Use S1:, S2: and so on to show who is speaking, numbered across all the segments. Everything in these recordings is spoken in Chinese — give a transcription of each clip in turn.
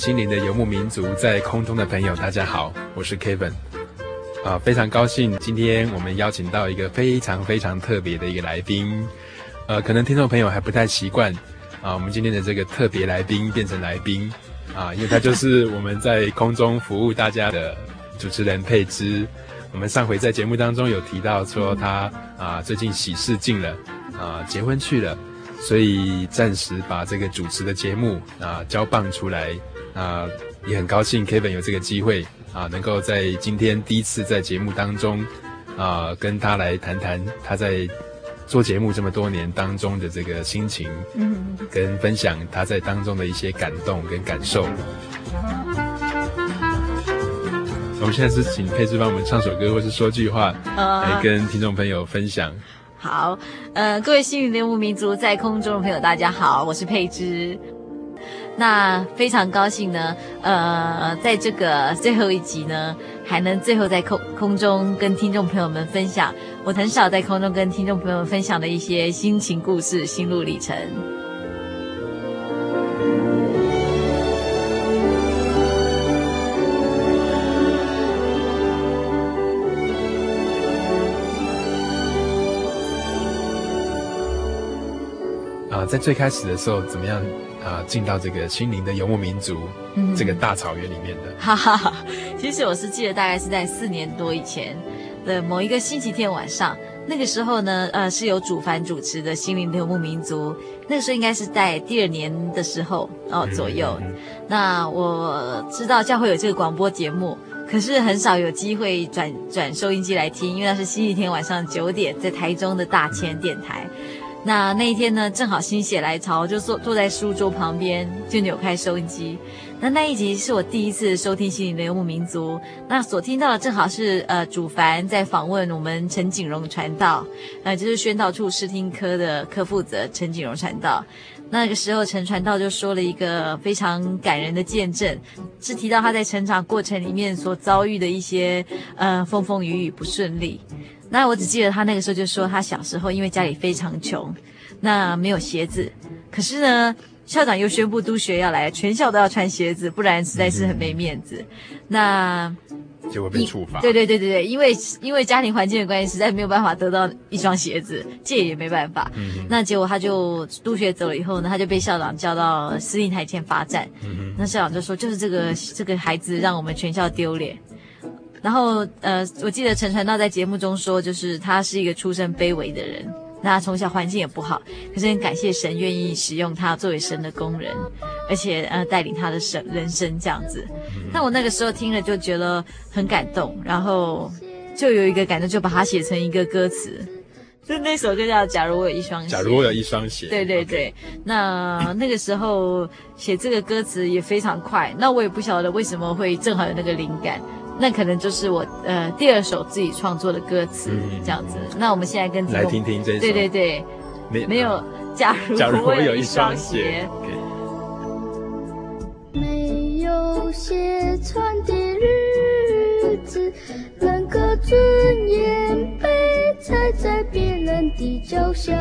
S1: 心灵的游牧民族，在空中的朋友，大家好，我是 Kevin，啊，非常高兴今天我们邀请到一个非常非常特别的一个来宾，呃，可能听众朋友还不太习惯，啊，我们今天的这个特别来宾变成来宾，啊，因为他就是我们在空中服务大家的主持人佩芝，我们上回在节目当中有提到说他啊最近喜事进了，啊结婚去了，所以暂时把这个主持的节目啊交棒出来。啊，也很高兴 Kevin 有这个机会啊，能够在今天第一次在节目当中啊，跟他来谈谈他在做节目这么多年当中的这个心情，嗯，跟分享他在当中的一些感动跟感受。我们现在是请佩芝帮我们唱首歌，或是说句话，来跟听众朋友分享。
S2: 好，呃，各位心灵的游牧民族在空中的朋友，大家好，我是佩芝。那非常高兴呢，呃，在这个最后一集呢，还能最后在空空中跟听众朋友们分享，我很少在空中跟听众朋友们分享的一些心情故事、心路历程。
S1: 啊，在最开始的时候怎么样？啊，进到这个心灵的游牧民族，嗯，这个大草原里面的。
S2: 哈哈哈，其实我是记得，大概是在四年多以前的某一个星期天晚上，那个时候呢，呃，是由主凡主持的心灵的游牧民族。那个时候应该是在第二年的时候哦左右。嗯嗯嗯。那我知道教会有这个广播节目，可是很少有机会转转收音机来听，因为那是星期天晚上九点，在台中的大千电台。那那一天呢，正好心血来潮，就坐坐在书桌旁边，就扭开收音机。那那一集是我第一次收听《心灵的游牧民族》，那所听到的正好是呃主凡在访问我们陈景荣传道，呃就是宣道处视听科的科负责陈景荣传道。那个时候陈传道就说了一个非常感人的见证，是提到他在成长过程里面所遭遇的一些呃风风雨雨不顺利。那我只记得他那个时候就说，他小时候因为家里非常穷，那没有鞋子。可是呢，校长又宣布督学要来，全校都要穿鞋子，不然实在是很没面子。那
S1: 就会被处罚。
S2: 对对对对对，因为因为家庭环境的关系，实在没有办法得到一双鞋子，借也没办法。嗯、那结果他就督学走了以后呢，他就被校长叫到司令台前罚站。嗯、哼那校长就说，就是这个这个孩子让我们全校丢脸。然后，呃，我记得陈传道在节目中说，就是他是一个出身卑微的人，那他从小环境也不好，可是很感谢神愿意使用他作为神的工人，而且呃带领他的神人生这样子。那我那个时候听了就觉得很感动，然后就有一个感动，就把它写成一个歌词，就那首歌叫《假如我有一双鞋》。
S1: 假如我有一双鞋。
S2: 对对对.那那个时候写这个歌词也非常快，那我也不晓得为什么会正好有那个灵感。那可能就是我呃第二首自己创作的歌词这样子。嗯、那我们现在跟
S1: 来听听这首。
S2: 对对对，没没有。假如
S1: 假如我有一双鞋，
S3: 没有鞋穿的日子，人格尊严被踩在。别人的脚下，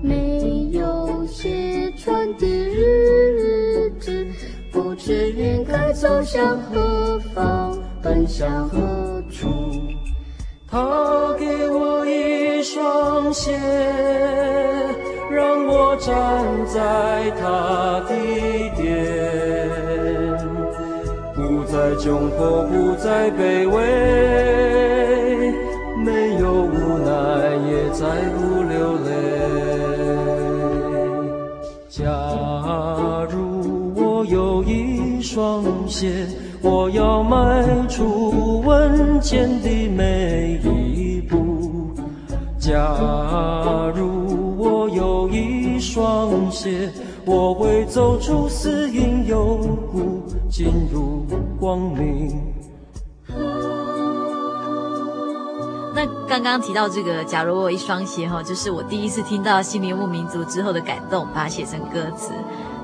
S3: 没有鞋穿的日子，不知应该走向何方，奔向何处。
S4: 他给我一双鞋，让我站在他的殿，不再窘迫，不再卑微，没有无奈，也再不流泪。假如有一双鞋。我要迈出稳健的每一步。假如我有一双鞋，我会走出死荫幽谷，进入光明。
S2: 那刚刚提到这个，假如我有一双鞋哈，就是我第一次听到《心灵游牧民族》之后的感动，把它写成歌词。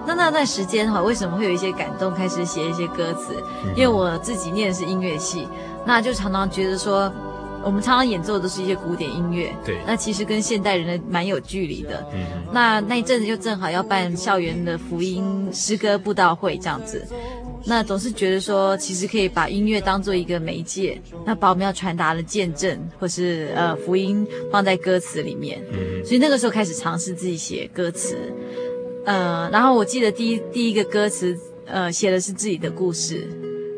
S2: 那那段时间哈，为什么会有一些感动，开始写一些歌词？因为我自己念的是音乐系，那就常常觉得说，我们常常演奏的都是一些古典音乐，
S1: 对，
S2: 那其实跟现代人的蛮有距离的。嗯，那那一阵子就正好要办校园的福音诗歌布道会这样子，那总是觉得说，其实可以把音乐当做一个媒介，那把我们要传达的见证或是呃福音放在歌词里面。嗯，所以那个时候开始尝试自己写歌词。呃，然后我记得第一第一个歌词，呃，写的是自己的故事，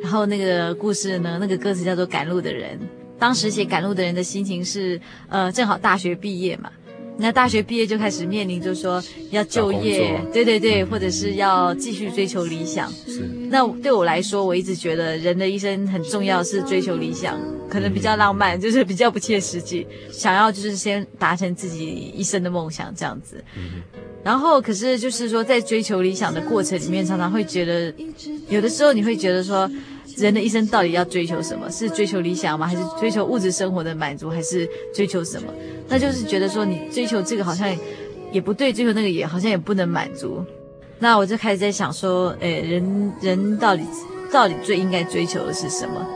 S2: 然后那个故事呢，那个歌词叫做《赶路的人》。当时写《赶路的人》的心情是，呃，正好大学毕业嘛，那大学毕业就开始面临，就是说要就业，对对对，或者是要继续追求理想。是。那对我来说，我一直觉得人的一生很重要是追求理想，可能比较浪漫，就是比较不切实际，想要就是先达成自己一生的梦想这样子。嗯。然后，可是就是说，在追求理想的过程里面，常常会觉得，有的时候你会觉得说，人的一生到底要追求什么？是追求理想吗？还是追求物质生活的满足？还是追求什么？那就是觉得说，你追求这个好像也不对，追求那个也好像也不能满足。那我就开始在想说，诶，人人到底到底最应该追求的是什么？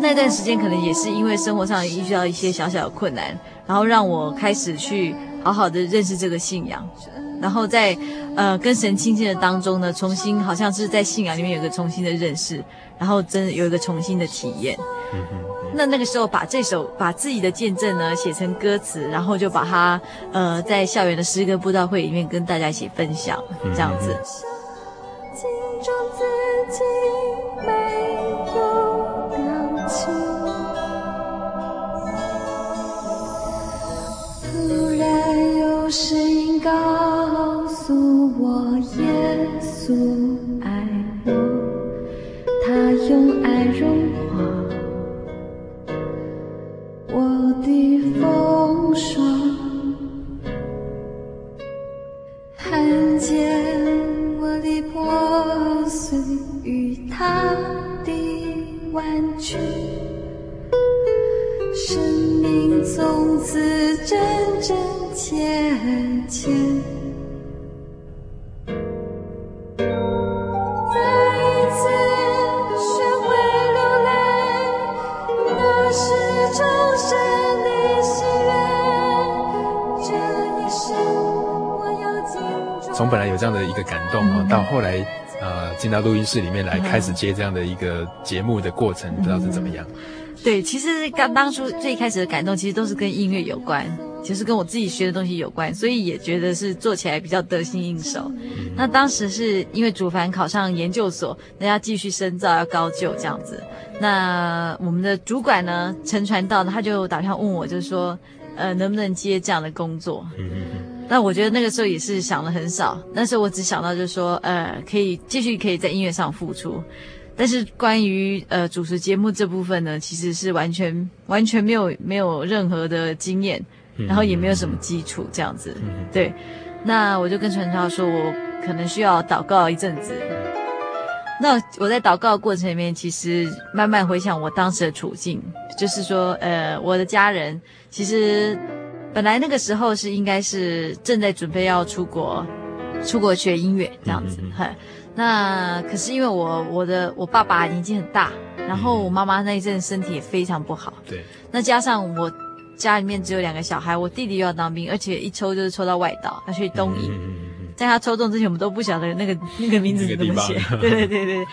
S2: 那段时间可能也是因为生活上遇到一些小小的困难。然后让我开始去好好的认识这个信仰，然后在呃跟神亲近的当中呢，重新好像是在信仰里面有个重新的认识，然后真的有一个重新的体验。嗯哼。那那个时候把这首把自己的见证呢写成歌词，然后就把它呃在校园的诗歌布道会里面跟大家一起分享，这样子。
S3: 有声音告诉我，耶稣爱我，他用爱融化我的风霜，看见我的破碎与他的完全，生命从此真真切切，
S1: 从本来有这样的一个感动啊，到后来呃进到录音室里面来，开始接这样的一个节目的过程，不知道是怎么样？
S2: 对，其实刚当初最开始的感动，其实都是跟音乐有关。其实跟我自己学的东西有关，所以也觉得是做起来比较得心应手。那当时是因为主凡考上研究所，那要继续深造，要高就这样子。那我们的主管呢，陈传道呢，他就打电话问我，就是说，呃，能不能接这样的工作？那我觉得那个时候也是想的很少，那时候我只想到就是说，呃，可以继续可以在音乐上付出，但是关于呃主持节目这部分呢，其实是完全完全没有没有任何的经验。然后也没有什么基础，这样子，对。那我就跟陈超说，我可能需要祷告一阵子。那我在祷告的过程里面，其实慢慢回想我当时的处境，就是说，呃，我的家人其实本来那个时候是应该是正在准备要出国出国学音乐这样子。
S1: 嗯嗯嗯，
S2: 那可是因为我我的我爸爸年纪很大，然后我妈妈那一阵身体也非常不好。
S1: 对，
S2: 那加上我家里面只有两个小孩，我弟弟又要当兵，而且一抽就是抽到外岛，要去东营。
S1: 嗯嗯嗯嗯
S2: 在他抽中之前，我们都不晓得那个那个名字怎
S1: 么
S2: 写对对对。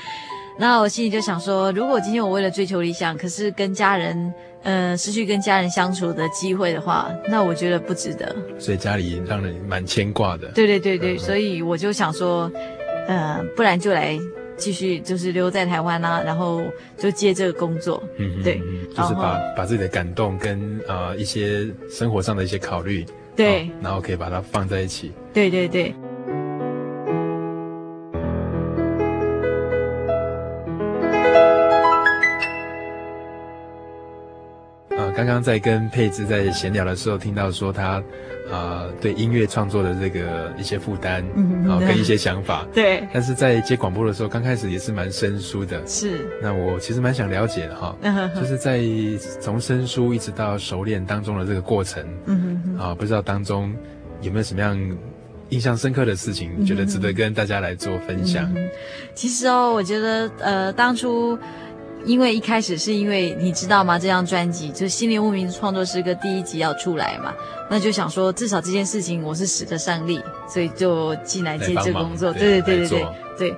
S2: 然后我心里就想说，如果今天我为了追求理想，可是跟家人，呃，失去跟家人相处的机会的话，那我觉得不值得。
S1: 所以家里让人蛮牵挂的。
S2: 对对对对，
S1: 嗯
S2: 所以我就想说，呃，不然就来继续就是留在台湾啊，然后就接这个工作。
S1: 嗯嗯，
S2: 对
S1: 嗯就是把把自己的感动跟呃一些生活上的一些考虑，
S2: 对
S1: 哦然后可以把它放在一起。
S2: 对对
S1: 对。刚刚在跟佩芝在闲聊的时候，听到说他，呃，对音乐创作的这个一些负担，
S2: 嗯
S1: 然
S2: 后、
S1: 跟一些想法，
S2: 对，
S1: 但是在接广播的时候，刚开始也是蛮生疏的。
S2: 是，
S1: 那我其实蛮想了解的哈，就是在从生疏一直到熟练当中的这个过程，
S2: 嗯哼哼，
S1: 啊，不知道当中有没有什么样印象深刻的事情，觉得值得跟大家来做分享？
S2: 嗯其实哦，我觉得呃，当初因为一开始是因为你知道吗？这张专辑就是《心灵牧民创作诗歌》第一集要出来嘛，那就想说至少这件事情我是使得上力，所以就进来接这个工作。对对对对对对。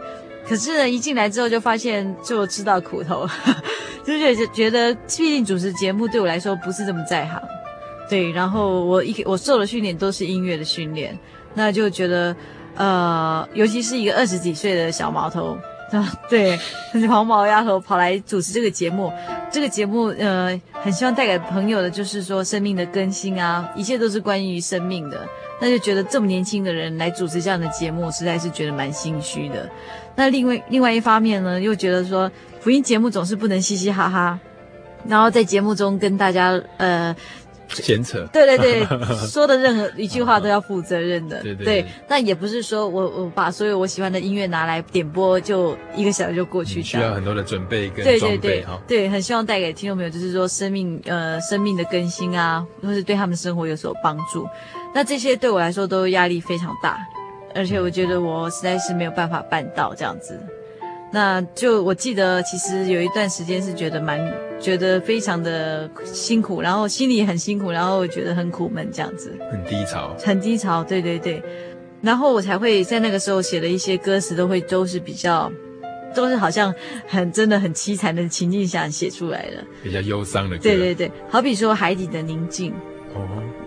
S2: 可是呢，一进来之后就发现就吃到苦头，就是觉得毕竟主持节目对我来说不是这么在行。对，然后我一我受的训练都是音乐的训练，那就觉得。呃，尤其是一个二十几岁的小毛头，啊，对，黄毛丫头跑来主持这个节目，这个节目呃，很希望带给朋友的就是说生命的更新啊，一切都是关于生命的，那就觉得这么年轻的人来主持这样的节目，实在是觉得蛮心虚的。那另外另外一方面呢，又觉得说福音节目总是不能嘻嘻哈哈，然后在节目中跟大家呃。
S1: 闲扯，
S2: 对对对，说的任何一句话都要负责任的。
S1: 对对，对，
S2: 对，那也不是说我我把所有我喜欢的音乐拿来点播，就一个小时就过去。
S1: 需要很多的准备跟
S2: 对对对
S1: 哈。
S2: 对，很希望带给听众朋友，就是说生命呃生命的更新啊，或是对他们生活有所帮助。那这些对我来说都压力非常大，而且我觉得我实在是没有办法办到这样子。那就我记得，其实有一段时间是觉得蛮觉得非常的辛苦，然后心里也很辛苦，然后觉得很苦闷这样子，
S1: 很低潮，
S2: 很低潮，对对对，然后我才会在那个时候写的一些歌词都会都是比较，都是好像很真的很凄惨的情境下写出来的，
S1: 比较忧伤的歌，
S2: 对对对，好比说海底的宁静，
S1: 哦，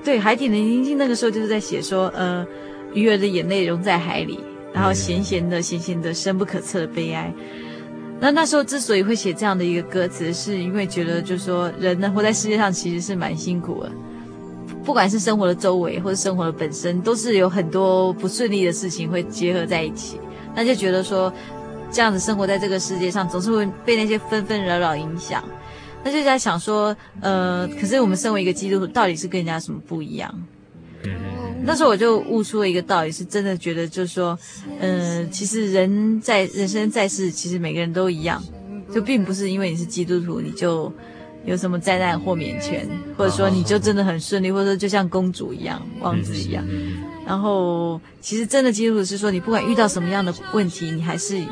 S2: 对，海底的宁静那个时候就是在写说，呃，鱼儿的眼泪融在海里。然后咸咸的、咸咸的、深不可测的悲哀。那那时候之所以会写这样的一个歌词，是因为觉得就是说，人呢活在世界上其实是蛮辛苦的，不管是生活的周围或者生活的本身，都是有很多不顺利的事情会结合在一起。那就觉得说，这样子生活在这个世界上，总是会被那些纷纷扰扰影响。那就在想说，呃，可是我们身为一个基督徒，到底是跟人家什么不一样？那时候我就悟出了一个道理，是真的觉得就是说，嗯、呃，其实人在人生在世，其实每个人都一样，就并不是因为你是基督徒，你就有什么灾难豁免权，或者说你就真的很顺利，或者说就像公主一样、王子一样。然后，其实真的基督徒是说，你不管遇到什么样的问题，你还是。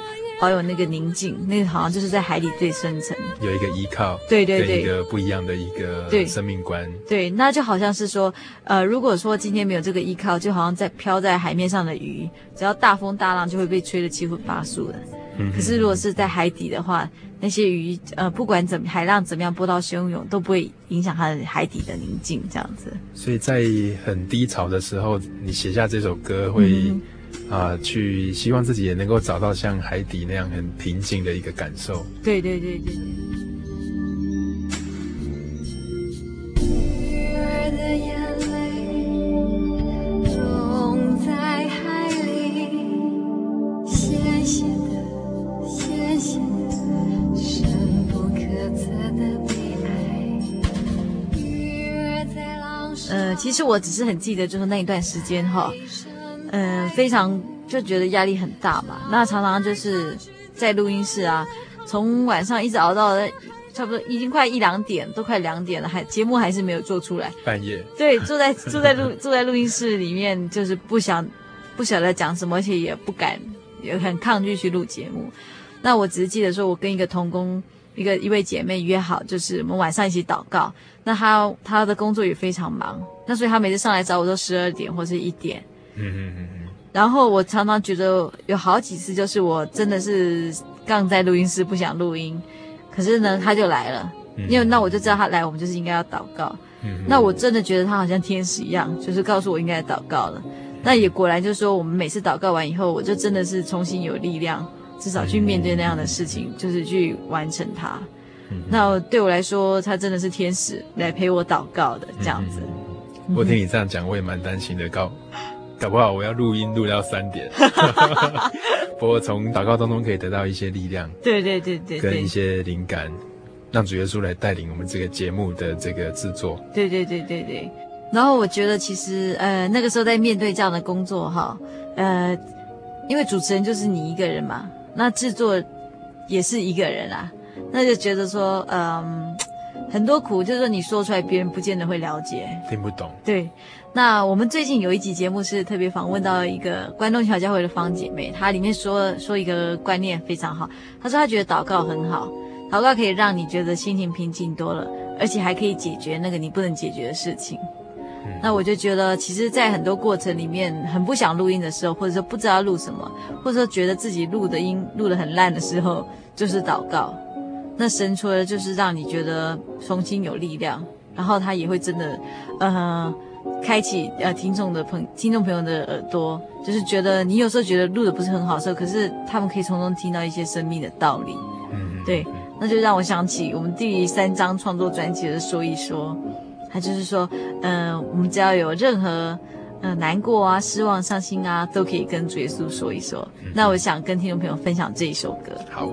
S2: 保有那个宁静，那个好像就是在海底最深层，
S1: 有一个依靠，
S2: 对对对，
S1: 一个不一样的一个生命观，
S2: 对，对，那就好像是说，呃，如果说今天没有这个依靠，就好像在飘在海面上的鱼，只要大风大浪就会被吹得七荤八素的。嗯，可是如果是在海底的话，那些鱼，呃，不管怎么海浪怎么样波涛汹涌，都不会影响它的海底的宁静，这样子。
S1: 所以在很低潮的时候，你写下这首歌会。嗯啊、呃，去希望自己也能够找到像海底那样很平静的一个感受。
S2: 对对对对。
S3: 鱼儿的眼泪融在海里，咸咸的，咸咸的，深不可测的悲哀。鱼儿在浪上。
S2: 呃，其实我只是很记得，就是那一段时间哈。嗯、呃，非常就觉得压力很大嘛。那常常就是在录音室啊，从晚上一直熬到差不多已经快一两点，都快两点了，还节目还是没有做出来。
S1: 半夜。
S2: 对，坐在坐在录坐在录音室里面，就是不想不晓得讲什么，而且也不敢，也很抗拒去录节目。那我只是记得说，我跟一个同工，一个一位姐妹约好，就是我们晚上一起祷告。那她她的工作也非常忙，那所以她每次上来找我都十二点或是一点。嗯嗯嗯嗯。然后我常常觉得有好几次，就是我真的是杠在录音室不想录音，可是呢，他就来了，因为那我就知道他来，我们就是应该要祷告。那我真的觉得他好像天使一样，就是告诉我应该祷告了。那也果然就是说，我们每次祷告完以后，我就真的是重新有力量。至少去面对那样的事情，嗯、就是去完成它。嗯、那对我来说，他真的是天使来陪我祷告的这样子。
S1: 嗯、我听你这样讲，我也蛮担心的，搞搞不好我要录音录到三点。不过从祷告当中可以得到一些力量，
S2: 对对对对，
S1: 跟一些灵感，让主耶稣来带领我们这个节目的这个制作。
S2: 对对对对对。然后我觉得其实呃那个时候在面对这样的工作哈，呃，因为主持人就是你一个人嘛。那制作也是一个人啊，那就觉得说，嗯，很多苦，就是说你说出来，别人不见得会了解，
S1: 听不懂。
S2: 对，那我们最近有一集节目是特别访问到一个关东桥教会的方姐妹，她里面说说一个观念非常好，她说她觉得祷告很好，祷告可以让你觉得心情平静多了，而且还可以解决那个你不能解决的事情。那我就觉得，其实，在很多过程里面，很不想录音的时候，或者说不知道录什么，或者说觉得自己录的音录得很烂的时候，就是祷告。那神除了就是让你觉得重新有力量，然后他也会真的，呃，开启呃听众的朋听众朋友的耳朵，就是觉得你有时候觉得录的不是很好可是他们可以从中听到一些生命的道理。嗯，对，那就让我想起我们第三张创作专辑的说一说。他就是说，嗯、呃，我们只要有任何，嗯、呃，难过啊、失望、伤心啊，都可以跟主耶稣说一说。嗯、那我想跟听众朋友分享这一首歌。
S1: 好。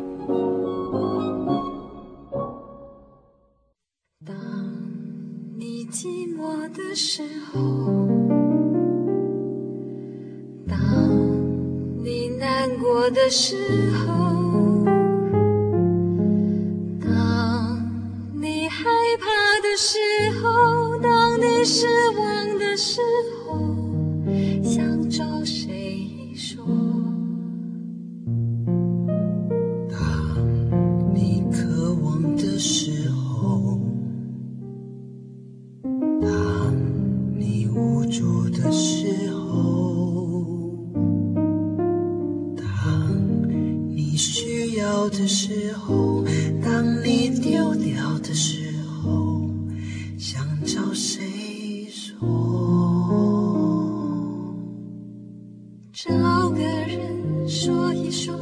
S3: 的时候，当你难过的时候。当你害怕的时候，当你失望的时候，想找的时
S5: 候，当你丢掉的时候，想找谁说？找个人说一说，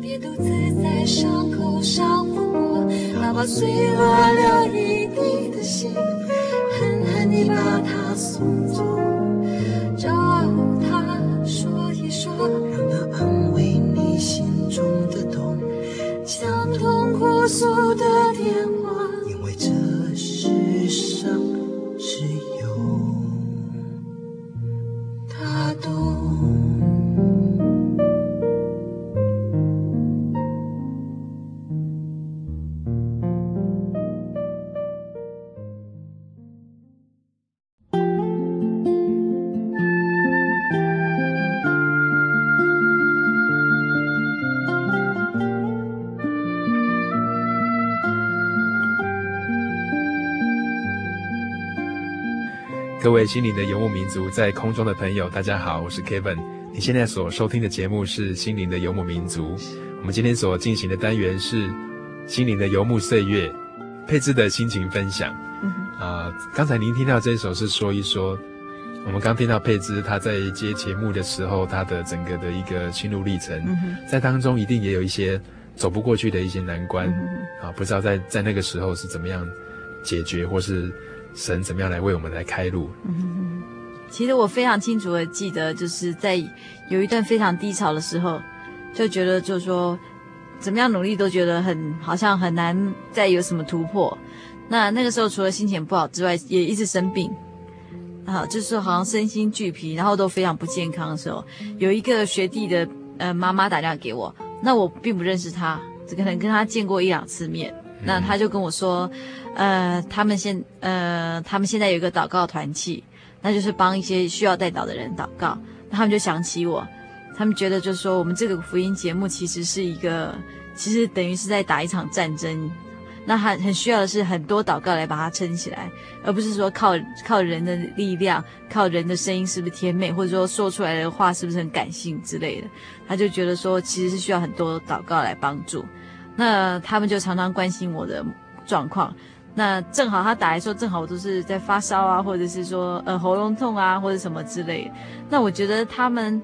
S5: 别独自在伤口上火。哪怕碎落了一地的心，狠狠地把它送走。
S1: 位心灵的游牧民族，在空中的朋友，大家好，我是 Kevin。你现在所收听的节目是心灵的游牧民族。我们今天所进行的单元是心灵的游牧岁月，佩芝的心情分享。啊、刚才您听到这一首是说一说，我们刚听到佩芝她在接节目的时候，她的整个的一个心路历程，嗯、在当中一定也有一些走不过去的一些难关。嗯、啊，不知道在在那个时候是怎么样解决，或是。神怎么样来为我们来开路？
S2: 嗯，其实我非常清楚的记得，就是在有一段非常低潮的时候，就觉得就是说，怎么样努力都觉得很好像很难再有什么突破。那那个时候除了心情不好之外，也一直生病，啊，就是好像身心俱疲，然后都非常不健康的时候，有一个学弟的呃妈妈打电话给我，那我并不认识他，只可能跟他见过一两次面。那他就跟我说，呃，他们现呃，他们现在有一个祷告团契，那就是帮一些需要代祷的人祷告。那他们就想起我，他们觉得就是说我们这个福音节目其实是一个，其实等于是在打一场战争。那很很需要的是很多祷告来把它撑起来，而不是说靠靠人的力量，靠人的声音是不是甜美，或者说说出来的话是不是很感性之类的。他就觉得说其实是需要很多祷告来帮助。那他们就常常关心我的状况。那正好他打来说，正好我都是在发烧啊，或者是说呃喉咙痛啊，或者什么之类。那我觉得他们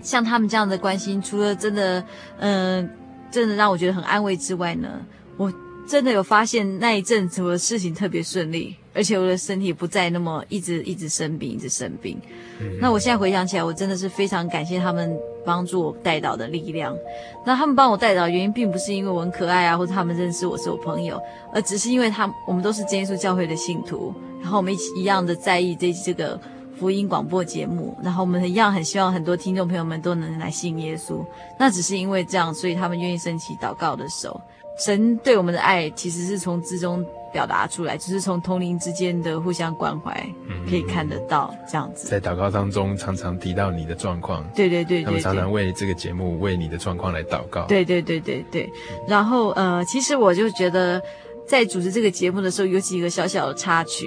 S2: 像他们这样的关心，除了真的嗯、真的让我觉得很安慰之外呢，我。真的有发现那一阵子我的事情特别顺利，而且我的身体不再那么一直一直生病，一直生病。嗯、那我现在回想起来，我真的是非常感谢他们帮助我带导的力量。那他们帮我带导的原因，并不是因为我很可爱啊，或者他们认识我是我朋友，而只是因为他们我们都是真耶稣教会的信徒，然后我们一起一样的在意这这个福音广播节目，然后我们一样很希望很多听众朋友们都能来信耶稣。那只是因为这样，所以他们愿意伸起祷告的手。神对我们的爱其实是从之中表达出来，就是从同龄之间的互相关怀，可以看得到这样子。
S1: 在祷告当中，常常提到你的状况。
S2: 对对对对，
S1: 他们常常为这个节目、为你的状况来祷告。
S2: 对对对对对。然后呃，其实我就觉得，在主持这个节目的时候，有几个小小的插曲，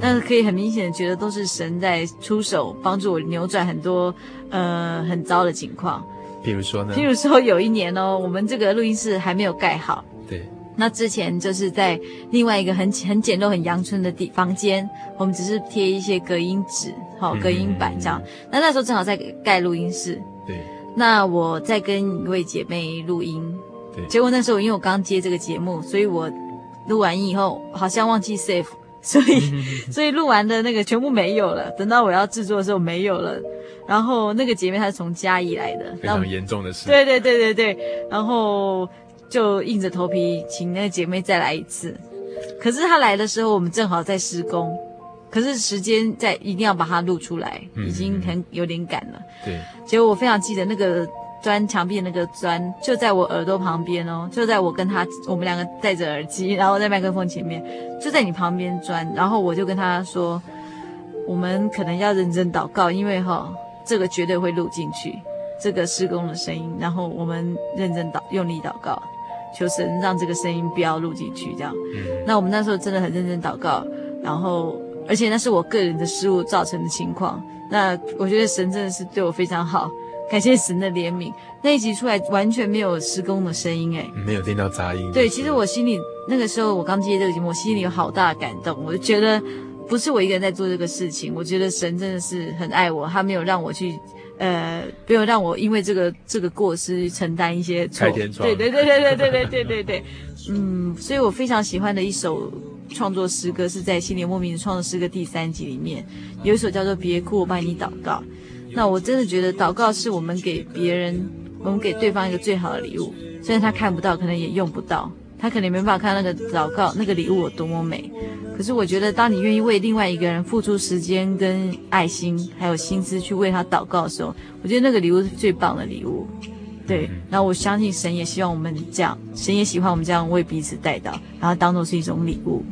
S2: 但是可以很明显的觉得都是神在出手，帮助我扭转很多呃很糟的情况。
S1: 比如说呢？
S2: 譬如说有一年哦，我们这个录音室还没有盖好。
S1: 对。
S2: 那之前就是在另外一个很很简陋、很阳春的地房间，我们只是贴一些隔音纸、好隔音板这样。嗯嗯嗯。那那时候正好在盖录音室。
S1: 对。
S2: 那我在跟一位姐妹录音。
S1: 对。
S2: 结果那时候因为我刚接这个节目，所以我录完音以后好像忘记 save，所以 所以录完的那个全部没有了。等到我要制作的时候没有了。然后那个姐妹她是从嘉义来的，
S1: 非常严重的事。
S2: 对对对对对，然后就硬着头皮请那个姐妹再来一次。可是她来的时候，我们正好在施工，可是时间在一定要把它录出来，已经很有点赶了。
S1: 对。
S2: 结果我非常记得那个钻墙壁那个钻就在我耳朵旁边哦，就在我跟她我们两个戴着耳机，然后在麦克风前面，就在你旁边钻。然后我就跟她说，我们可能要认真祷告，因为哈。这个绝对会录进去，这个施工的声音。然后我们认真祷，用力祷告，求神让这个声音不要录进去。这样，嗯，那我们那时候真的很认真祷告。然后，而且那是我个人的失误造成的情况。那我觉得神真的是对我非常好，感谢神的怜悯。那一集出来完全没有施工的声音，哎，
S1: 没有听到杂音。
S2: 对，其实我心里那个时候我刚接这个节目，我心里有好大的感动，我就觉得。不是我一个人在做这个事情，我觉得神真的是很爱我，他没有让我去，呃，不要让我因为这个这个过失承担一些错。对对对对对对对对对对，嗯，所以我非常喜欢的一首创作诗歌是在《心里莫名的创作诗歌》第三集里面有一首叫做《别哭，我帮你祷告》。那我真的觉得祷告是我们给别人，我们给对方一个最好的礼物，虽然他看不到，可能也用不到。他可能没办法看那个祷告，那个礼物有多么美。可是我觉得，当你愿意为另外一个人付出时间跟爱心，还有心思去为他祷告的时候，我觉得那个礼物是最棒的礼物。对，然后我相信神也希望我们这样，神也喜欢我们这样为彼此带到，然后当做是一种礼物。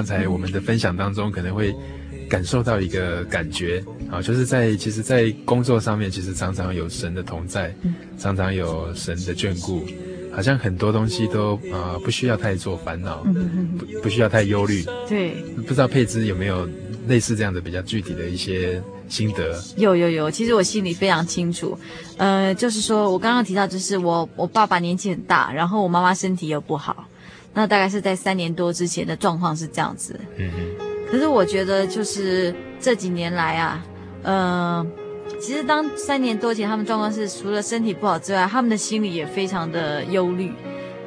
S1: 刚才我们的分享当中，可能会感受到一个感觉啊，就是在其实，在工作上面，其实常常有神的同在，常常有神的眷顾，好像很多东西都啊不需要太做烦恼，不不需要太忧虑。
S2: 对，
S1: 不知道佩芝有没有类似这样的比较具体的一些心得？
S2: 有有有，其实我心里非常清楚，呃，就是说我刚刚提到，就是我我爸爸年纪很大，然后我妈妈身体又不好。那大概是在三年多之前的状况是这样子，嗯嗯。可是我觉得就是这几年来啊，呃，其实当三年多前他们状况是除了身体不好之外，他们的心理也非常的忧虑。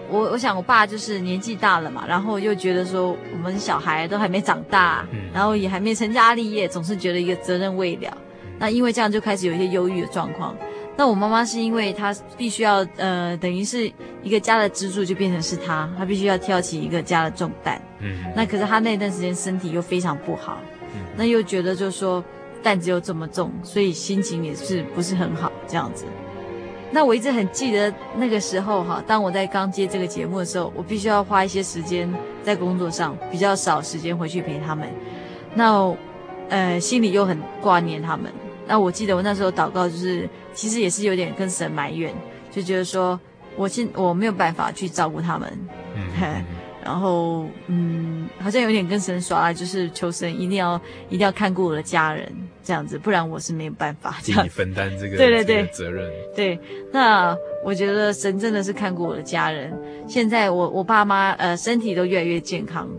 S2: 我我想我爸就是年纪大了嘛，然后又觉得说我们小孩都还没长大，
S1: 嗯
S2: 然后也还没成家立业，总是觉得一个责任未了。那因为这样就开始有一些忧郁的状况。那我妈妈是因为她必须要呃，等于是一个家的支柱就变成是她，她必须要挑起一个家的重担。
S1: 嗯，
S2: 那可是她那段时间身体又非常不好，嗯那又觉得就是说担子又这么重，所以心情也是不是很好这样子。那我一直很记得那个时候哈，当我在刚接这个节目的时候，我必须要花一些时间在工作上，比较少时间回去陪他们。那呃，心里又很挂念他们。那我记得我那时候祷告，就是其实也是有点跟神埋怨，就觉得说我现我没有办法去照顾他们，
S1: 嗯
S2: 嘿 然后嗯，好像有点跟神耍赖，就是求神一定要一定要看顾我的家人这样子，不然我是没有办法这样
S1: 替你。分担这个
S2: 对对对
S1: 这个责任。
S2: 对，那我觉得神真的是看顾我的家人。现在我我爸妈呃身体都越来越健康，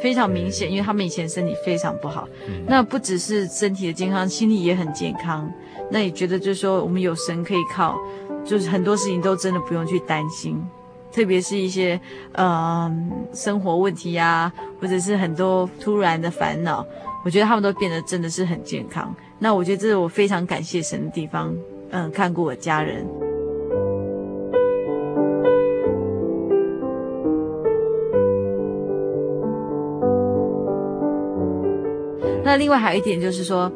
S2: 非常明显，因为他们以前身体非常不好。
S1: 嗯
S2: 那不只是身体的健康，心理也很健康。那也觉得就是说我们有神可以靠，就是很多事情都真的不用去担心，特别是一些呃生活问题呀、或者是很多突然的烦恼，我觉得他们都变得真的是很健康。那我觉得这是我非常感谢神的地方。嗯，看顾我家人。那另外还有一点就是说，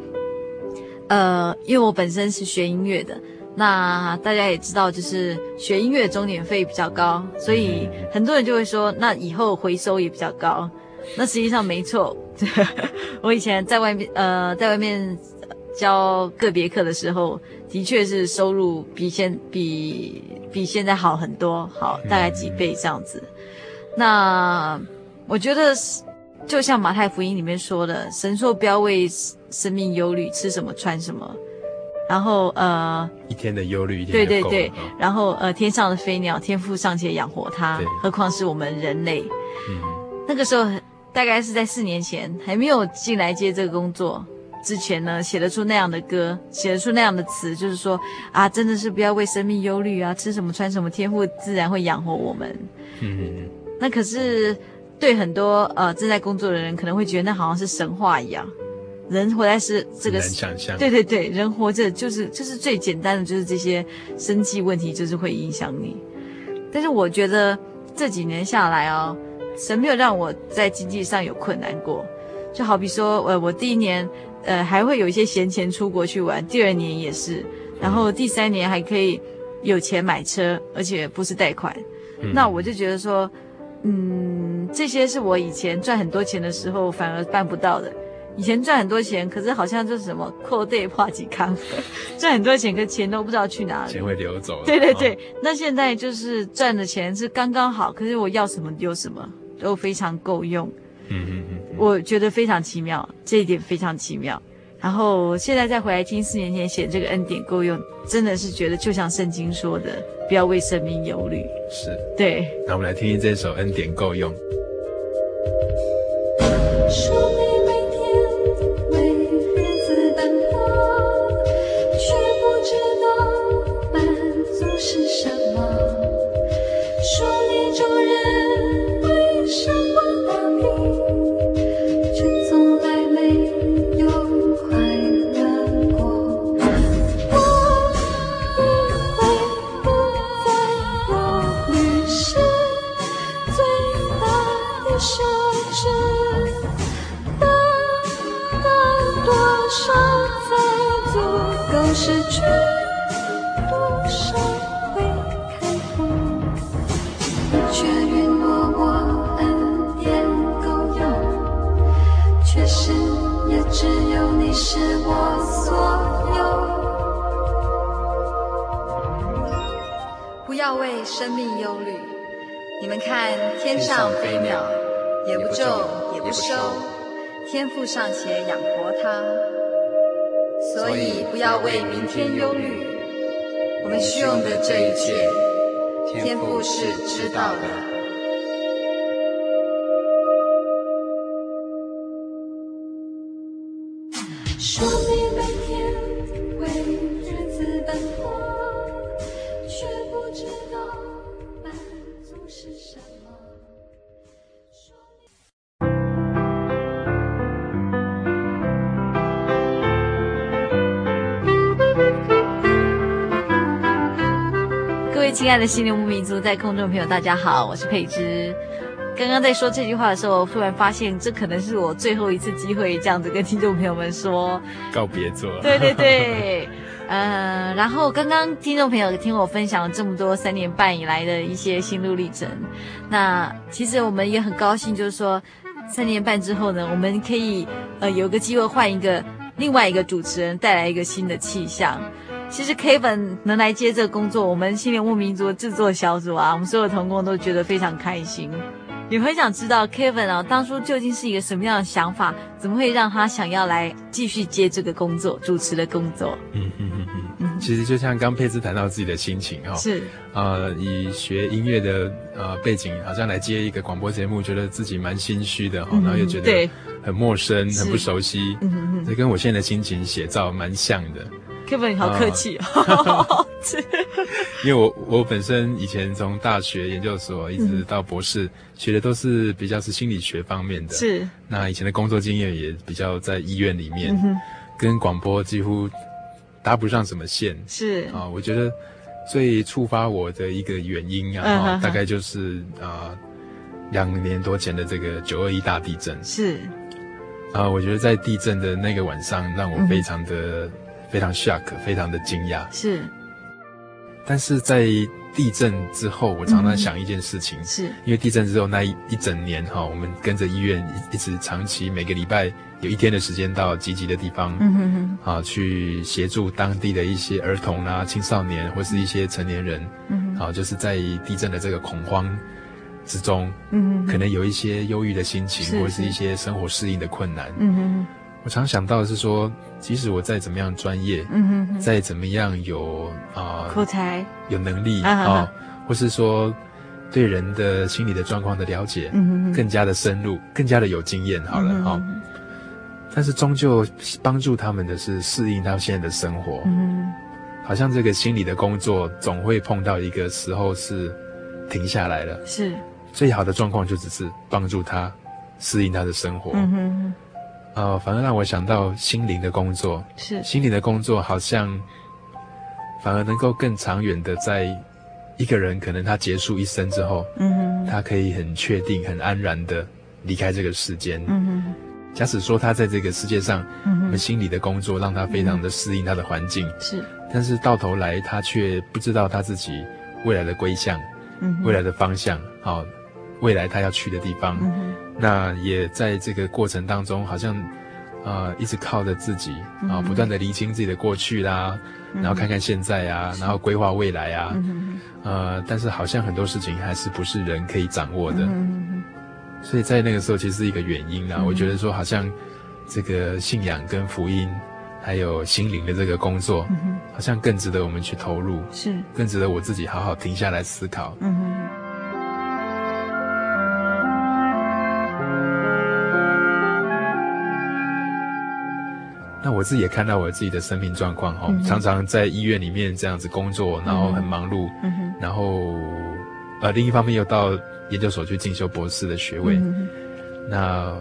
S2: 呃，因为我本身是学音乐的，那大家也知道，就是学音乐的钟点费比较高，所以很多人就会说，那以后回收也比较高。那实际上没错，我以前在外面，呃，在外面教个别课的时候，的确是收入比现比比现在好很多，好大概几倍这样子。那我觉得是。就像马太福音里面说的，神说不要为生命忧虑，吃什么穿什么，然后呃，
S1: 一天的忧虑，一天对对对
S2: 然后呃，天上的飞鸟，天父尚且养活它，何况是我们人类？
S1: 嗯
S2: 那个时候大概是在四年前，还没有进来接这个工作之前呢，写得出那样的歌，写得出那样的词，就是说啊，真的是不要为生命忧虑啊，吃什么穿什么，天父自然会养活我们。
S1: 嗯嗯
S2: 那可是。对很多呃正在工作的人，可能会觉得那好像是神话一样。人活在是
S1: 这个
S2: 对对对，人活着就是就是最简单的，就是这些生计问题，就是会影响你。但是我觉得这几年下来哦，神没有让我在经济上有困难过。就好比说，呃，我第一年呃还会有一些闲钱出国去玩，第二年也是，然后第三年还可以有钱买车，而且不是贷款。
S1: 嗯
S2: 那我就觉得说。嗯，这些是我以前赚很多钱的时候反而办不到的。以前赚很多钱，可是好像就是什么扣贷破几康，赚很多钱，可钱都不知道去哪里。
S1: 钱会流走的。
S2: 对对对，
S1: 哦
S2: 那现在就是赚的钱是刚刚好，可是我要什么有什么，都非常够用。
S1: 嗯嗯嗯，
S2: 我觉得非常奇妙，这一点非常奇妙。然后现在再回来听四年前写这个恩典够用，真的是觉得就像圣经说的，不要为生命忧虑。
S1: 是。
S2: 对。
S1: 那我们来听听这首《恩典够用》。
S5: 生
S6: 命忧虑。你们看天上飞鸟，也不种，也不收，天父尚且养活它。所以不要为明天忧虑。我们需用的这一切，天父是知道的。
S2: 说的心灵游牧民族，在空中的朋友，大家好，我是佩芝。刚刚在说这句话的时候，突然发现这可能是我最后一次机会，这样子跟听众朋友们说
S1: 告别作。
S2: 对对对，呃，然后刚刚听众朋友听我分享了这么多三年半以来的一些心路历程，那其实我们也很高兴，就是说三年半之后呢，我们可以呃有个机会换一个另外一个主持人，带来一个新的气象。其实 Kevin 能来接这个工作，我们心灵游牧民族的制作小组啊，我们所有同工都觉得非常开心。也很想知道 Kevin 啊，当初究竟是一个什么样的想法，怎么会让他想要来继续接这个工作，主持的工作？
S1: 嗯嗯嗯嗯。其实就像刚佩芝谈到自己的心情哈，
S2: 是
S1: 呃，以学音乐的呃背景，好像来接一个广播节目，觉得自己蛮心虚的哈，然后又觉得很陌生、很不熟悉，嗯嗯嗯，这跟我现在的心情写照蛮像的。
S2: Kevin 好客气，
S1: 因为我我本身以前从大学研究所一直到博士，学的都是比较是心理学方面的。
S2: 是。
S1: 那以前的工作经验也比较在医院里面，跟广播几乎搭不上什么线。
S2: 是。
S1: 啊，我觉得最触发我的一个原因啊，大概就是啊，两年多前的这个九二一大地震。
S2: 是。
S1: 啊，我觉得在地震的那个晚上，让我非常的。非常 shock，非常的惊讶。
S2: 是，
S1: 但是在地震之后，我常常想一件事情，
S2: 嗯、是。
S1: 因为地震之后那一一整年哈，我们跟着医院一一直长期每个礼拜有一天的时间到积极的地方，
S2: 嗯哼哼，
S1: 啊，去协助当地的一些儿童啊、青少年或是一些成年人，
S2: 嗯，
S1: 啊，就是在地震的这个恐慌之中，
S2: 嗯，
S1: 可能有一些忧郁的心情，
S2: 是是
S1: 或者是。一些生活适应的困难，
S2: 嗯哼。
S1: 我常想到的是说，即使我再怎么样专业，
S2: 嗯哼哼，
S1: 再怎么样有啊、呃、
S2: 口才、
S1: 有能力
S2: 啊，
S1: 哦，或是说对人的心理的状况的了解，
S2: 嗯哼哼，
S1: 更加的深入，更加的有经验，好了哈、
S2: 嗯。
S1: 但是终究帮助他们的是适应他现在的生活，
S2: 嗯，
S1: 好像这个心理的工作总会碰到一个时候是停下来了，
S2: 是
S1: 最好的状况就只是帮助他适应他的生活，
S2: 嗯哼。
S1: 呃，反而让我想到心灵的工作，
S2: 是。
S1: 心灵的工作，好像反而能够更长远的，在一个人可能他结束一生之后，
S2: 嗯哼，
S1: 他可以很确定、很安然的离开这个世间，
S2: 嗯哼。
S1: 假使说他在这个世界上，
S2: 嗯
S1: 们心理的工作让他非常的适应他的环境，
S2: 是，
S1: 但是到头来他却不知道他自己未来的归向，
S2: 嗯，
S1: 未来的方向，好。未来他要去的地方，
S2: 嗯、
S1: 那也在这个过程当中，好像，呃，一直靠着自己啊、呃，不断的厘清自己的过去啦，嗯、然后看看现在啊，然后规划未来啊，
S2: 嗯，
S1: 呃，但是好像很多事情还是不是人可以掌握的，
S2: 嗯，
S1: 所以在那个时候其实是一个原因啊、
S2: 嗯，
S1: 我觉得说好像这个信仰跟福音，还有心灵的这个工作，
S2: 嗯，
S1: 好像更值得我们去投入，
S2: 是。
S1: 更值得我自己好好停下来思考，
S2: 嗯。
S1: 那我自己也看到我自己的生命状况哈，
S2: 嗯、
S1: 常常在医院里面这样子工作，然后很忙碌，
S2: 嗯、
S1: 然后呃另一方面又到研究所去进修博士的学位，
S2: 嗯、
S1: 那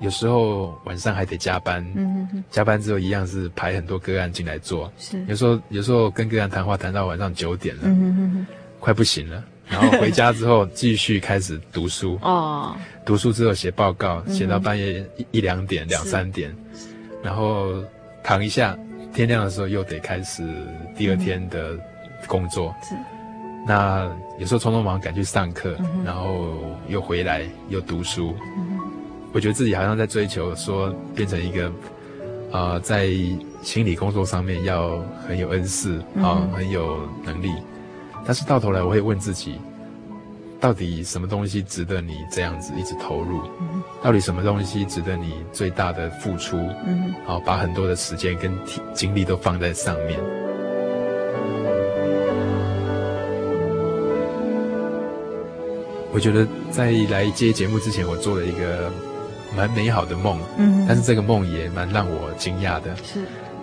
S1: 有时候晚上还得加班，
S2: 嗯、
S1: 加班之后一样是排很多个案进来做，
S2: 是。
S1: 有时候有时候跟个案谈话谈到晚上九点了，
S2: 嗯、
S1: 快不行了，然后回家之后 继续开始读书，
S2: 哦，
S1: 读书之后写报告，写到半夜一一两点两三点。然后躺一下，天亮的时候又得开始第二天的工作。
S2: 是，
S1: 那有时候匆匆忙忙赶去上课，
S2: 嗯，
S1: 然后又回来又读书，
S2: 嗯。
S1: 我觉得自己好像在追求说变成一个，呃，在心理工作上面要很有恩赐啊，
S2: 嗯，
S1: 很有能力。但是到头来，我会问自己。到底什么东西值得你这样子一直投入？
S2: 嗯、
S1: 到底什么东西值得你最大的付出？
S2: 嗯，
S1: 好，把很多的时间跟精力都放在上面。我觉得在来接节目之前，我做了一个蛮美好的梦。
S2: 嗯，但
S1: 是这个梦也蛮让我惊讶的。
S2: 是，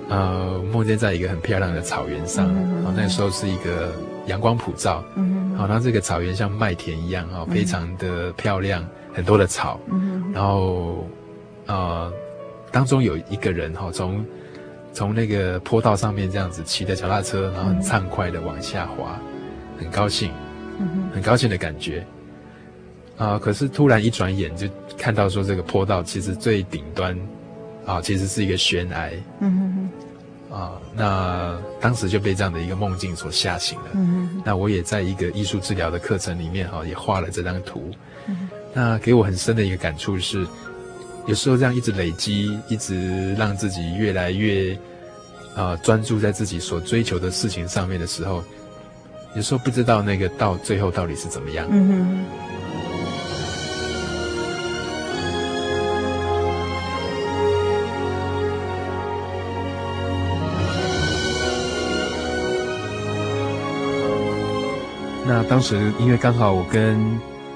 S1: 呃，梦见在一个很漂亮的草原上，
S2: 嗯、
S1: 那个时候是一个阳光普照。
S2: 嗯。
S1: 好，那这个草原像麦田一样，哈，非常的漂亮，嗯、很多的草。
S2: 嗯，
S1: 然后，呃，当中有一个人哈，从从那个坡道上面这样子骑着脚踏车，然后很畅快的往下滑。很高兴，很高兴的感觉。啊！可是突然一转眼就看到说，这个坡道其实最顶端，啊，其实是一个悬崖。嗯哼哼。啊，那当时就被这样的一个梦境所吓醒了。嗯。那我也在一个艺术治疗的课程里面，哈，也画了这张图。那给我很深的一个感触是，有时候这样一直累积，一直让自己越来越，啊，专注在自己所追求的事情上面的时候，有时候不知道那个到最后到底是怎么样。嗯哼。那当时因为刚好我跟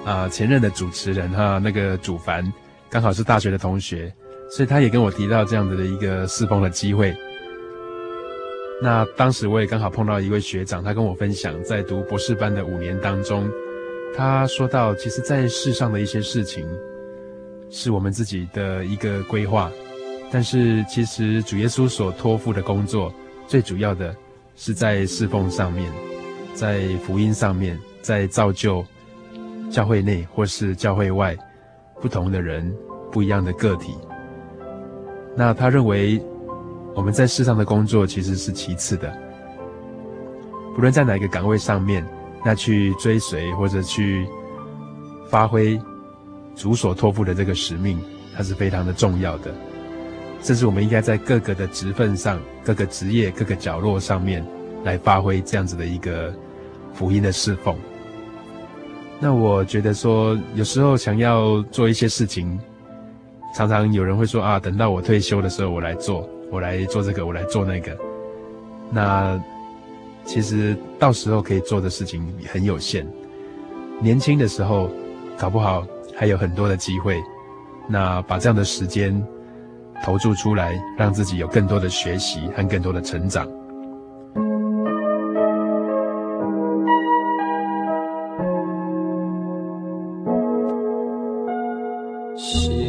S1: 啊、前任的主持人哈那个主凡刚好是大学的同学，所以他也跟我提到这样子的一个侍奉的机会。那当时我也刚好碰到一位学长，他跟我分享在读博士班的五年当中，他说到其实在世上的一些事情是我们自己的一个规划，但是其实主耶稣所托付的工作最主要的是在侍奉上面。在福音上面，在造就教会内或是教会外不同的人，不一样的个体。那他认为我们在世上的工作其实是其次的，不论在哪一个岗位上面，那去追随或者去发挥主所托付的这个使命，它是非常的重要的。甚至我们应该在各个的职份上、各个职业、各个角落上面来发挥这样子的一个。福音的侍奉，那我觉得说，有时候想要做一些事情，常常有人会说啊，等到我退休的时候，我来做，我来做这个，我来做那个。那其实到时候可以做的事情很有限。年轻的时候，搞不好还有很多的机会。那把这样的时间投注出来，让自己有更多的学习和更多的成长。刚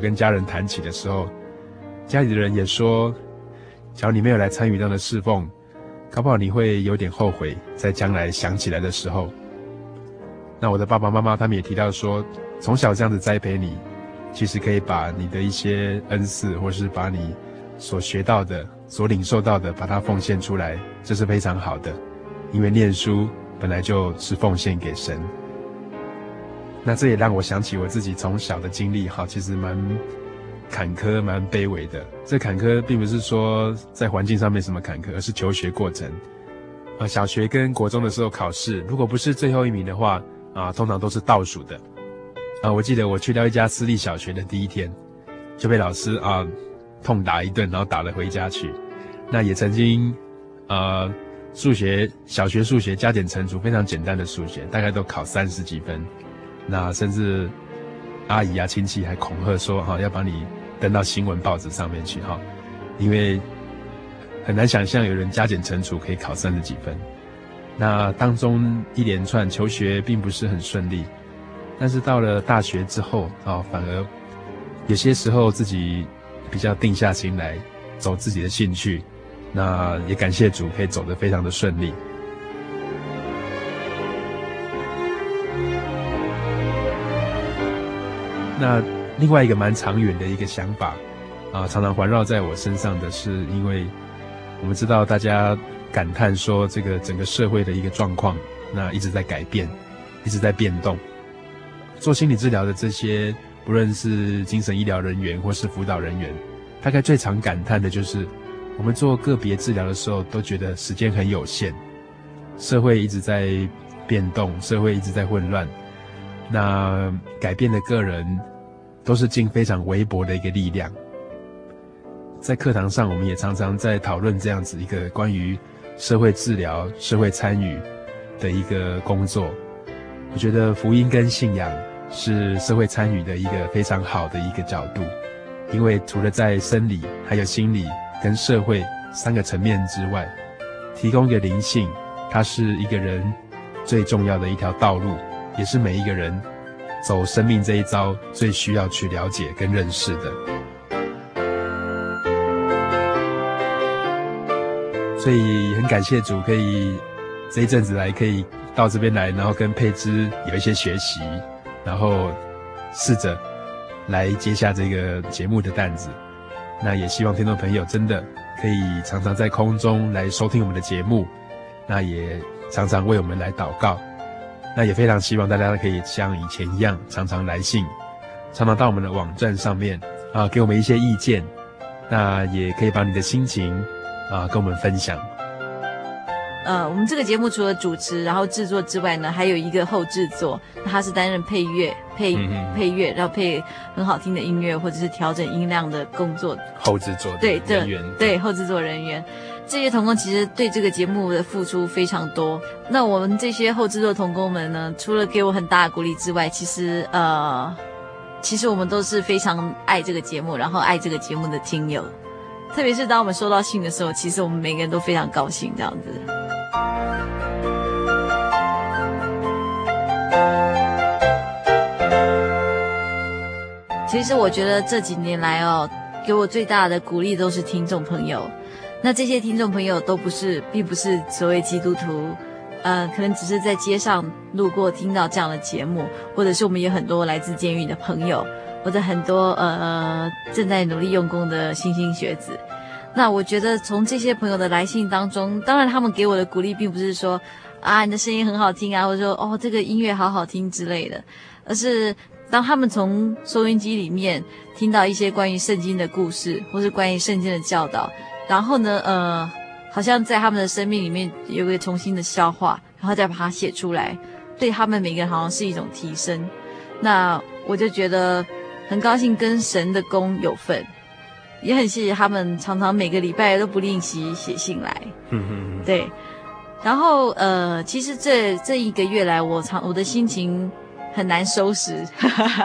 S1: 跟家人谈起的时候，家里的人也说，假如你没有来参与这样的侍奉，搞不好你会有点后悔，在将来想起来的时候。那我的爸爸妈妈他们也提到说，从小这样子栽培你，其实可以把你的一些恩赐，或是把你所学到的、所领受到的，把它奉献出来，这是非常好的，因为念书本来就是奉献给神。那这也让我想起我自己从小的经历，哈，其实蛮坎坷、蛮卑微的。这坎坷并不是说在环境上面什么坎坷，而是求学过程。啊，小学跟国中的时候考试，如果不是最后一名的话，啊，通常都是倒数的。啊，我记得我去到一家私立小学的第一天，就被老师啊痛打一顿，然后打了回家去。那也曾经，呃，数学小学数学加减乘除非常简单的数学，大概都考三十几分。那甚至阿姨啊、亲戚还恐吓说：“哈，要把你登到新闻报纸上面去哈，因为很难想象有人加减乘除可以考三十几分。那当中一连串求学并不是很顺利，但是到了大学之后啊，反而有些时候自己比较定下心来走自己的兴趣。那也感谢主，可以走得非常的顺利。那另外一个蛮长远的一个想法啊，常常环绕在我身上的是，因为我们知道大家感叹说，这个整个社会的一个状况，那一直在改变，一直在变动。做心理治疗的这些，不论是精神医疗人员或是辅导人员，大概最常感叹的就是，我们做个别治疗的时候，都觉得时间很有限，社会一直在变动，社会一直在混乱，那改变的个人。都是尽非常微薄的一个力量。在课堂上，我们也常常在讨论这样子一个关于社会治疗、社会参与的一个工作。我觉得福音跟信仰是社会参与的一个非常好的一个角度，因为除了在生理、还有心理跟社会三个层面之外，提供一个灵性，它是一个人最重要的一条道路，也是每一个人。走生命这一遭，最需要去了解跟认识的，所以很感谢主，可以这一阵子来，可以到这边来，然后跟佩芝有一些学习，然后试着来接下这个节目的担子。那也希望听众朋友真的可以常常在空中来收听我们的节目，那也常常为我们来祷告。那也非常希望大家可以像以前一样，常常来信，常常到我们的网站上面啊，给我们一些意见。那也可以把你的心情啊跟我们分享。
S2: 呃，我们这个节目除了主持，然后制作之外呢，还有一个后制作，他是担任配乐、配配乐，然后配很好听的音乐，或者是调整音量的工作。
S1: 后制作的
S2: 对
S1: 人员，
S2: 对，对后制作人员。这些童工其实对这个节目的付出非常多。那我们这些后制作童工们呢，除了给我很大的鼓励之外，其实呃，其实我们都是非常爱这个节目，然后爱这个节目的听友。特别是当我们收到信的时候，其实我们每个人都非常高兴这样子。其实我觉得这几年来哦，给我最大的鼓励都是听众朋友。那这些听众朋友都不是，并不是所谓基督徒，呃，可能只是在街上路过听到这样的节目，或者是我们有很多来自监狱的朋友，或者很多呃正在努力用功的莘莘学子。那我觉得从这些朋友的来信当中，当然他们给我的鼓励并不是说啊你的声音很好听啊，或者说哦这个音乐好好听之类的，而是当他们从收音机里面听到一些关于圣经的故事，或是关于圣经的教导。然后呢，呃，好像在他们的生命里面有个重新的消化，然后再把它写出来，对他们每个人好像是一种提升。那我就觉得很高兴跟神的工有份，也很谢谢他们常常每个礼拜都不吝惜写信来。嗯嗯，对。然后呃，其实这这一个月来，我常我的心情很难收拾，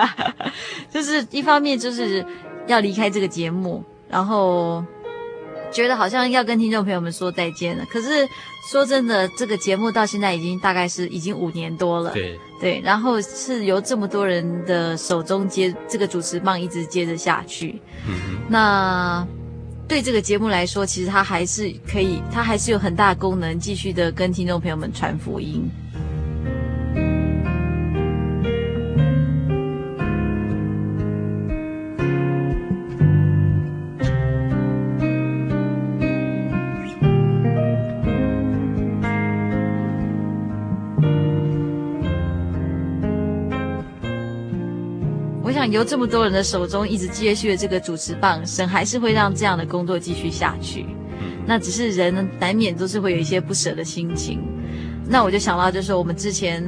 S2: 就是一方面就是要离开这个节目，然后。觉得好像要跟听众朋友们说再见了，可是说真的，这个节目到现在已经大概是已经五年多了，
S1: 对。
S2: 对，然后是由这么多人的手中接这个主持棒一直接着下去，嗯，那对这个节目来说，其实它还是可以，它还是有很大功能，继续的跟听众朋友们传福音。由这么多人的手中一直接续的这个主持棒，神还是会让这样的工作继续下去。那只是人难免都是会有一些不舍的心情。那我就想到，就是我们之前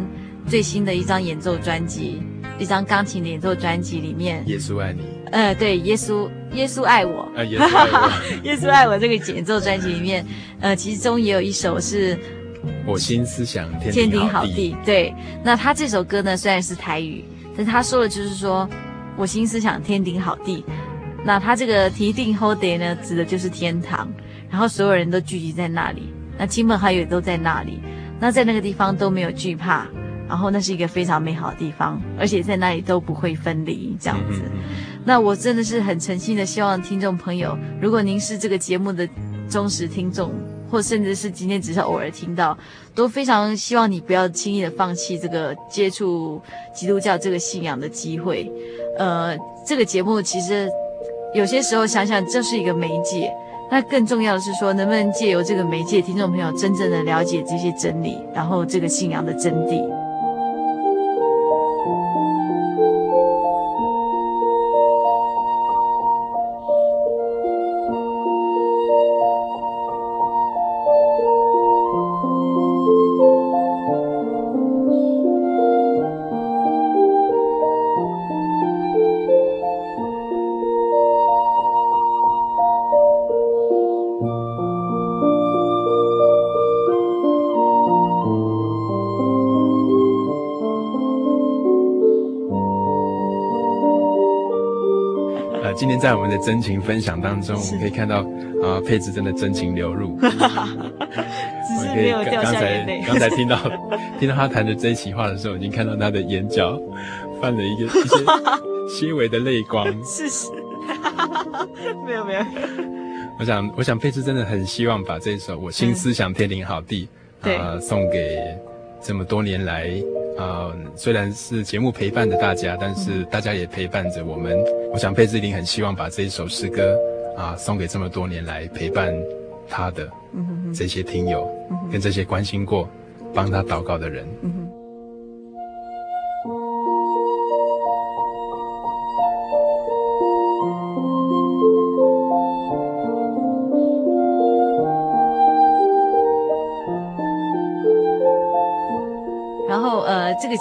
S2: 最新的一张演奏专辑，一张钢琴的演奏专辑里面，
S1: 耶稣爱你。
S2: 呃，对，耶稣，耶稣爱我。
S1: 啊，耶稣爱我。
S2: 耶稣爱我这个演奏专辑里面，呃，其中也有一首是
S1: 我心思想天
S2: 天顶好地。对，那他这首歌呢，虽然是台语，但他说的就是说。我心思想天顶好地，那他这个提定后地呢，指的就是天堂，然后所有人都聚集在那里，那亲朋好友都在那里，那在那个地方都没有惧怕，然后那是一个非常美好的地方，而且在那里都不会分离这样子。那我真的是很诚心的希望听众朋友，如果您是这个节目的忠实听众，或甚至是今天只是偶尔听到，都非常希望你不要轻易的放弃这个接触基督教这个信仰的机会。呃，这个节目其实有些时候想想，这是一个媒介。那更重要的是说，能不能借由这个媒介，听众朋友真正的了解这些真理，然后这个信仰的真
S1: 谛。天在我们的真情分享当中，我们可以看到啊，佩芝真的真情流露。
S2: 只是没有掉下眼泪。
S1: 刚才听到听到他谈的这一席话的时候，已经看到他的眼角泛了一个一些 细微的泪光。
S2: 是是，没有没有。
S1: 我想我想佩芝真的很希望把这一首《我心思想天灵好地》啊送给这么多年来。啊、呃，虽然是节目陪伴着大家，但是大家也陪伴着我们。嗯、我想佩芝一定很希望把这一首诗歌啊、呃、送给这么多年来陪伴他的这些听友，跟这些关心过、帮他祷告的人。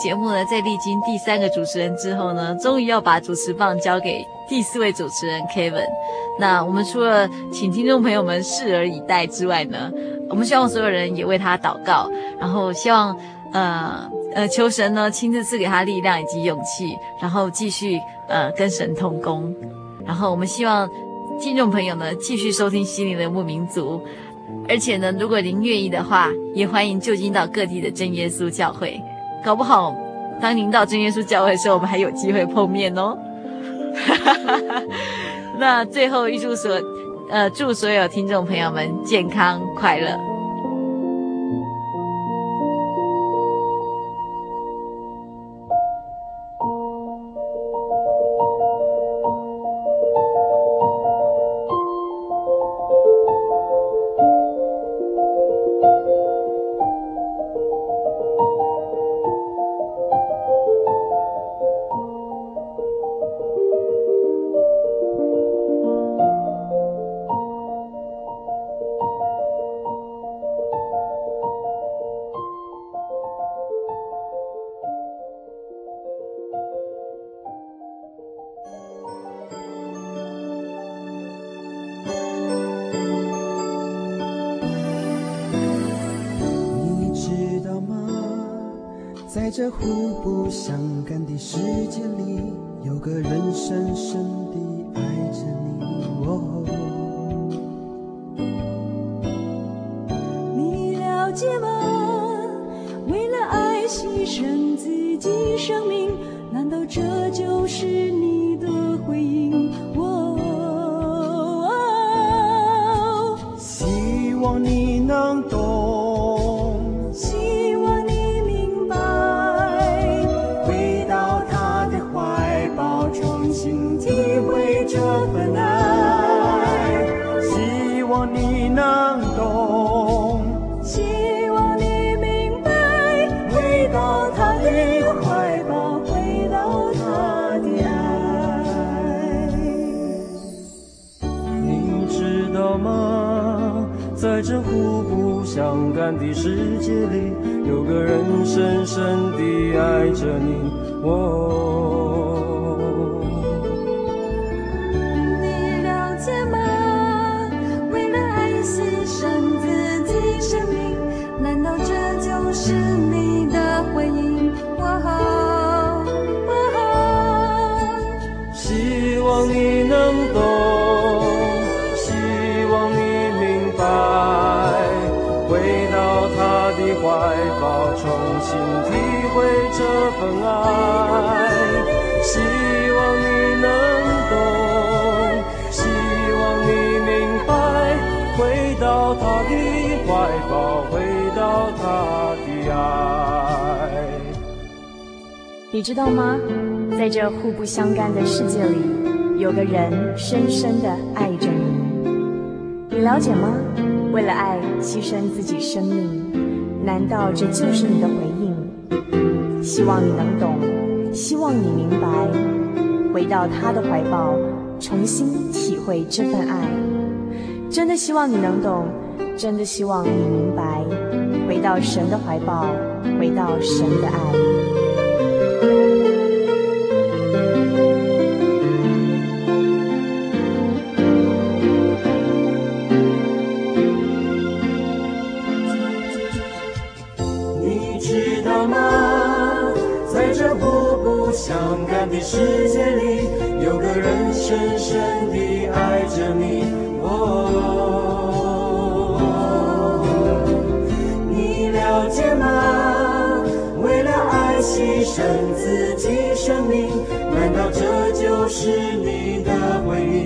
S2: 节目呢，在历经第三个主持人之后呢，终于要把主持棒交给第四位主持人 Kevin。那我们除了请听众朋友们拭而以待之外呢，我们希望所有人也为他祷告，然后希望呃呃求神呢亲自赐给他力量以及勇气，然后继续呃跟神同工。然后我们希望听众朋友呢继续收听《心灵的牧民族》，而且呢，如果您愿意的话，也欢迎就近到各地的真耶稣教会。搞不好，当您到真耶稣教会的时候，我们还有机会碰面哦。那最后预祝所，呃，祝所有听众朋友们健康快
S4: 乐。到他的怀抱回到他的爱你
S5: 知道
S4: 吗？在这互不相干的世界里有个人深深的爱着你。
S7: 我知道吗？在这互不相干的世界里，有个人深深的爱着你。你了解吗？为了爱牺牲自己生命，难道这就是你的回应？希望你能懂，希望你明白，回到他的怀抱，重新体会这份爱。真的希望你能懂，真的希望你明白，回到神的怀抱，回到神的
S4: 爱。世界里，有个人深深地爱着你。哦，你了解吗？为了爱牺牲自己生命，难道这就是你的回
S8: 应？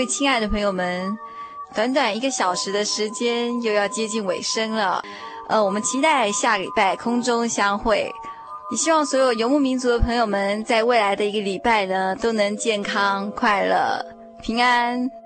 S3: 位亲爱的朋友们，短短一个小时的时间又要接近尾声了。呃，我们期待下礼拜空中相会。也希望所有游牧民族的朋友们在未来的一个礼拜呢，都能健康、快乐、平安。